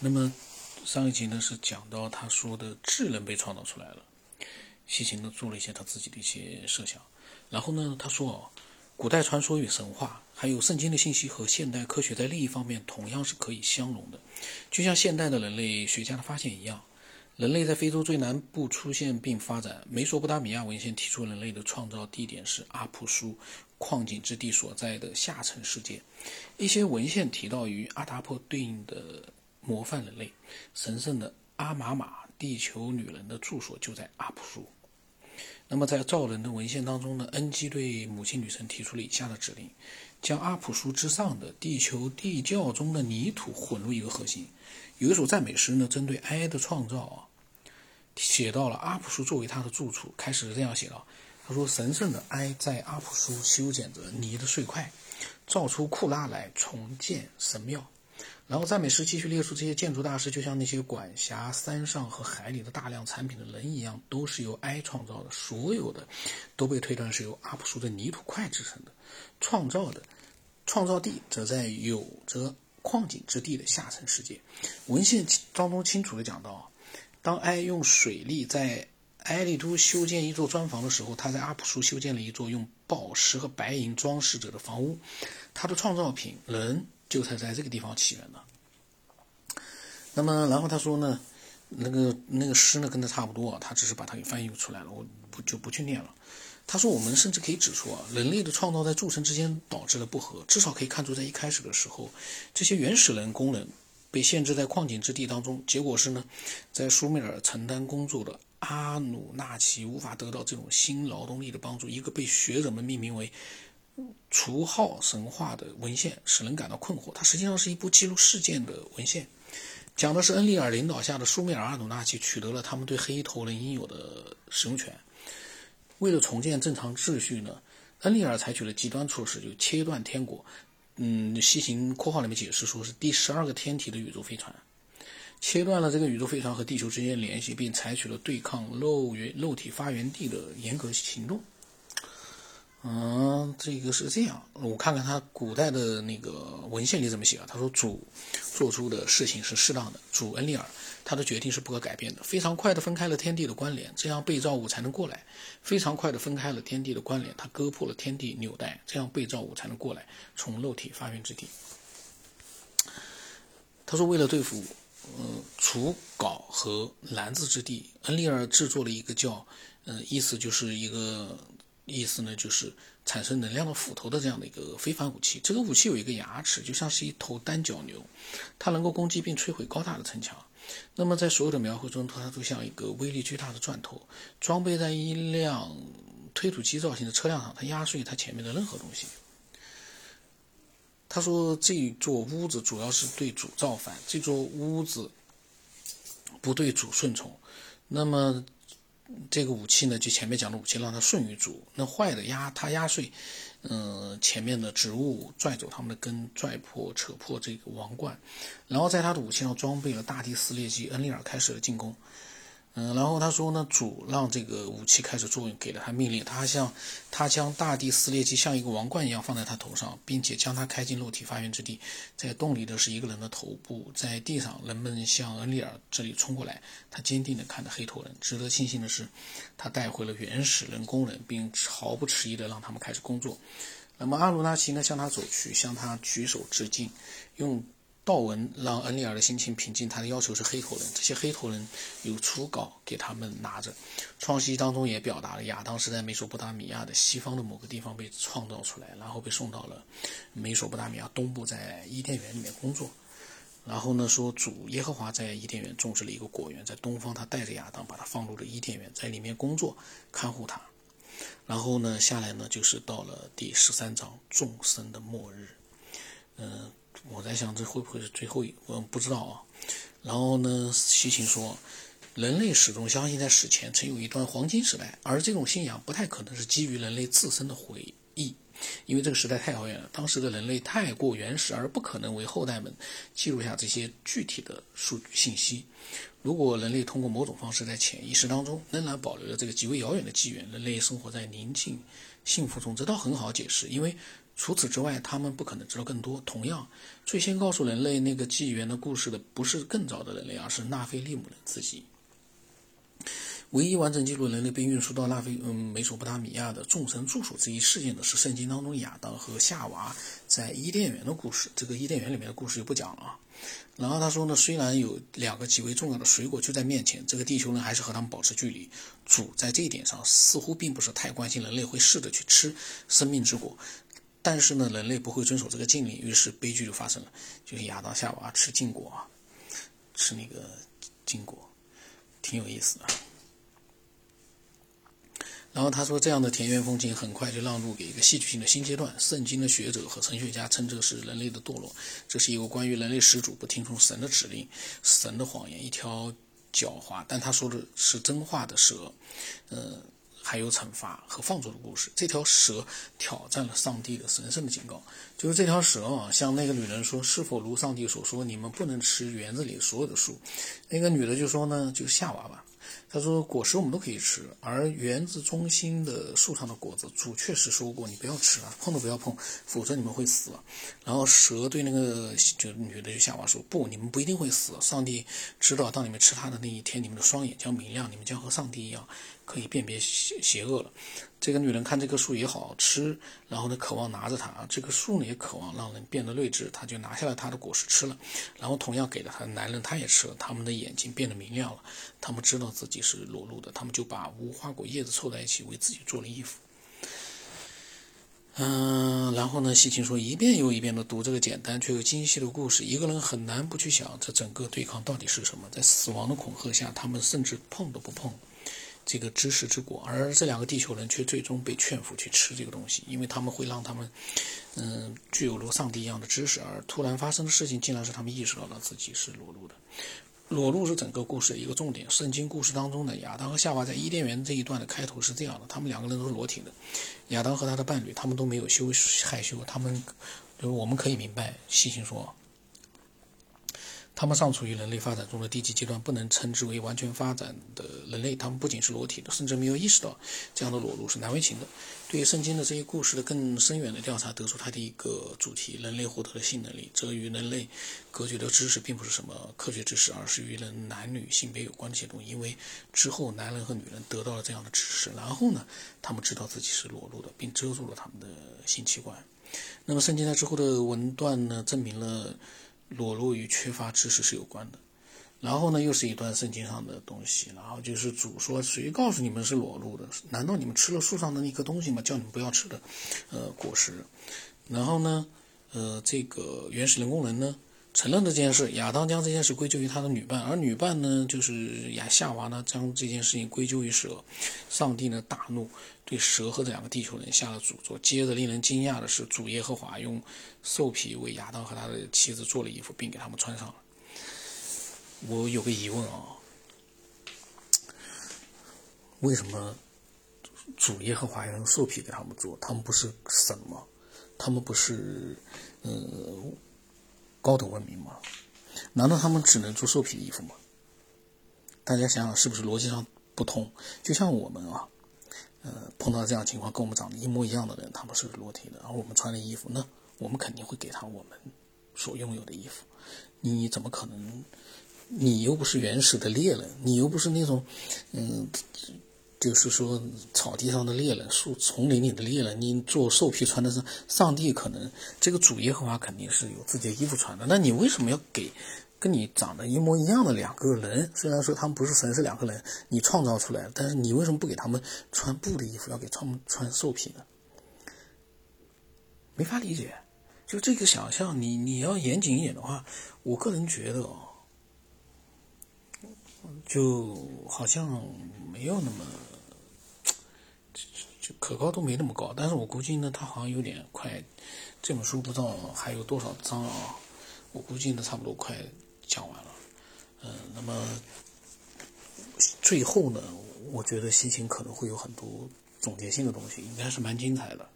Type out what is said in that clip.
那么上一集呢是讲到他说的智能被创造出来了，西秦呢做了一些他自己的一些设想，然后呢他说哦，古代传说与神话，还有圣经的信息和现代科学在另一方面同样是可以相容的，就像现代的人类学家的发现一样，人类在非洲最南部出现并发展，美索不达米亚文献提出人类的创造地点是阿普苏矿井之地所在的下层世界，一些文献提到与阿达坡对应的。模范人类，神圣的阿玛玛地球女人的住所就在阿普苏。那么在造人的文献当中呢，恩基对母亲女神提出了以下的指令：将阿普苏之上的地球地窖中的泥土混入一个核心。有一首赞美诗呢，针对埃的创造啊，写到了阿普苏作为他的住处，开始这样写道：他说，神圣的埃在阿普苏修剪着泥的碎块，造出库拉来重建神庙。然后赞美诗继续列出这些建筑大师，就像那些管辖山上和海里的大量产品的人一样，都是由埃创造的。所有的都被推断是由阿普苏的泥土块制成的。创造的创造地则在有着矿井之地的下层世界。文献当中清楚地讲到，当埃用水利在埃利都修建一座砖房的时候，他在阿普苏修建了一座用宝石和白银装饰着的房屋。他的创造品人。就是在这个地方起源的。那么，然后他说呢，那个那个诗呢跟他差不多，他只是把它给翻译出来了，我不就不去念了。他说，我们甚至可以指出啊，人类的创造在诸神之间导致了不和，至少可以看出，在一开始的时候，这些原始人工人被限制在矿井之地当中，结果是呢，在苏美尔承担工作的阿努纳奇无法得到这种新劳动力的帮助，一个被学者们命名为。除号神话的文献使人感到困惑。它实际上是一部记录事件的文献，讲的是恩利尔领导下的苏美尔阿努纳奇取得了他们对黑头人应有的使用权。为了重建正常秩序呢，恩利尔采取了极端措施，就切断天国。嗯，西行括号里面解释说是第十二个天体的宇宙飞船，切断了这个宇宙飞船和地球之间的联系，并采取了对抗肉源肉体发源地的严格行动。嗯，这个是这样。我看看他古代的那个文献里怎么写啊？他说主做出的事情是适当的，主恩利尔他的决定是不可改变的。非常快的分开了天地的关联，这样被造物才能过来。非常快的分开了天地的关联，他割破了天地纽带，这样被造物才能过来，从肉体发源之地。他说，为了对付嗯除稿和篮子之地，恩利尔制作了一个叫嗯，意思就是一个。意思呢，就是产生能量的斧头的这样的一个非凡武器。这个武器有一个牙齿，就像是一头单角牛，它能够攻击并摧毁高大的城墙。那么在所有的描绘中，它都像一个威力巨大的钻头，装备在一辆推土机造型的车辆上，它压碎它前面的任何东西。他说，这座屋子主要是对主造反，这座屋子不对主顺从。那么。这个武器呢，就前面讲的武器，让它顺于主。那坏的压它压碎，嗯，前面的植物拽走它们的根，拽破扯破这个王冠，然后在他的武器上装备了大地撕裂机。恩利尔开始了进攻。嗯，然后他说呢，主让这个武器开始作用，给了他命令。他像他将大地撕裂机像一个王冠一样放在他头上，并且将他开进肉体发源之地。在洞里的是一个人的头部，在地上人们向恩利尔这里冲过来。他坚定地看着黑头人。值得庆幸的是，他带回了原始人工人，并毫不迟疑地让他们开始工作。那么阿鲁纳奇呢，向他走去，向他举手致敬，用。道文让恩利尔的心情平静。他的要求是黑头人，这些黑头人有初稿给他们拿着。创世当中也表达了亚当是在美索不达米亚的西方的某个地方被创造出来，然后被送到了美索不达米亚东部，在伊甸园里面工作。然后呢，说主耶和华在伊甸园种植了一个果园，在东方他带着亚当把他放入了伊甸园，在里面工作看护他。然后呢，下来呢就是到了第十三章众生的末日，嗯。我在想，这会不会是最后一？我不知道啊。然后呢，西秦说，人类始终相信在史前曾有一段黄金时代，而这种信仰不太可能是基于人类自身的回忆，因为这个时代太遥远了，当时的人类太过原始，而不可能为后代们记录下这些具体的数据信息。如果人类通过某种方式在潜意识当中仍然保留了这个极为遥远的纪元，人类生活在宁静幸福中，这倒很好解释，因为。除此之外，他们不可能知道更多。同样，最先告诉人类那个纪元的故事的，不是更早的人类，而是纳菲利姆人自己。唯一完整记录人类被运输到纳菲嗯美索不达米亚的众神住所这一事件的是圣经当中亚当和夏娃在伊甸园的故事。这个伊甸园里面的故事就不讲了。然后他说呢，虽然有两个极为重要的水果就在面前，这个地球人还是和他们保持距离。主在这一点上似乎并不是太关心人类会试着去吃生命之果，但是呢，人类不会遵守这个禁令，于是悲剧就发生了，就是亚当夏娃吃禁果啊，吃那个禁果，挺有意思的。然后他说，这样的田园风景很快就让路给一个戏剧性的新阶段。圣经的学者和神学家称这是人类的堕落，这是一个关于人类始祖不听从神的指令、神的谎言，一条狡猾，但他说的是真话的蛇，呃，还有惩罚和放逐的故事。这条蛇挑战了上帝的神圣的警告，就是这条蛇啊，向那个女人说：“是否如上帝所说，你们不能吃园子里所有的树？”那个女的就说呢：“就夏娃吧。”他说：“果实我们都可以吃，而园子中心的树上的果子，主确实说过，你不要吃啊，碰都不要碰，否则你们会死。”然后蛇对那个就女的就夏娃说：“不，你们不一定会死。上帝知道，当你们吃它的那一天，你们的双眼将明亮，你们将和上帝一样。”可以辨别邪邪恶了。这个女人看这棵树也好吃，然后呢，渴望拿着它。这棵树呢，也渴望让人变得睿智，她就拿下了它的果实吃了。然后同样给了她的男人，他也吃了。他们的眼睛变得明亮了，他们知道自己是裸露的，他们就把无花果叶子凑在一起，为自己做了衣服。嗯，然后呢，西芹说，一遍又一遍的读这个简单却又精细的故事，一个人很难不去想，这整个对抗到底是什么？在死亡的恐吓下，他们甚至碰都不碰。这个知识之果，而这两个地球人却最终被劝服去吃这个东西，因为他们会让他们，嗯，具有如上帝一样的知识。而突然发生的事情，竟然是他们意识到了自己是裸露的。裸露是整个故事的一个重点。圣经故事当中的亚当和夏娃在伊甸园这一段的开头是这样的：他们两个人都是裸体的。亚当和他的伴侣，他们都没有羞害羞，他们就是我们可以明白，细心说。他们尚处于人类发展中的低级阶段，不能称之为完全发展的人类。他们不仅是裸体的，甚至没有意识到这样的裸露是难为情的。对于圣经的这些故事的更深远的调查，得出它的一个主题：人类获得了性能力。这与人类隔绝的知识并不是什么科学知识，而是与人男女性别有关的一些东西。因为之后男人和女人得到了这样的知识，然后呢，他们知道自己是裸露的，并遮住了他们的性器官。那么圣经在之后的文段呢，证明了。裸露与缺乏知识是有关的，然后呢，又是一段圣经上的东西，然后就是主说：“谁告诉你们是裸露的？难道你们吃了树上的那颗东西吗？叫你们不要吃的，呃，果实。”然后呢，呃，这个原始人工人呢承认这件事，亚当将这件事归咎于他的女伴，而女伴呢就是亚夏娃呢将这件事情归咎于蛇。上帝呢大怒。对蛇和这两个地球人下了诅咒。接着，令人惊讶的是，主耶和华用兽皮为亚当和他的妻子做了衣服，并给他们穿上了。我有个疑问啊，为什么主耶和华要用兽皮给他们做？他们不是神吗？他们不是嗯高等文明吗？难道他们只能做兽皮衣服吗？大家想想，是不是逻辑上不通？就像我们啊。呃，碰到这样情况，跟我们长得一模一样的人，他们是裸体的，而我们穿的衣服，那我们肯定会给他我们所拥有的衣服。你怎么可能？你又不是原始的猎人，你又不是那种，嗯，就是说草地上的猎人，树丛林里的猎人，你做兽皮穿的是上帝可能这个主耶和华肯定是有自己的衣服穿的，那你为什么要给？跟你长得一模一样的两个人，虽然说他们不是神，是两个人，你创造出来，但是你为什么不给他们穿布的衣服，要给他们穿兽皮呢？没法理解。就这个想象，你你要严谨一点的话，我个人觉得哦，就好像没有那么，就可靠度没那么高。但是我估计呢，他好像有点快，这本书不知道还有多少章啊？我估计呢，差不多快。讲完了，嗯，那么最后呢，我觉得西芹可能会有很多总结性的东西，应该是蛮精彩的。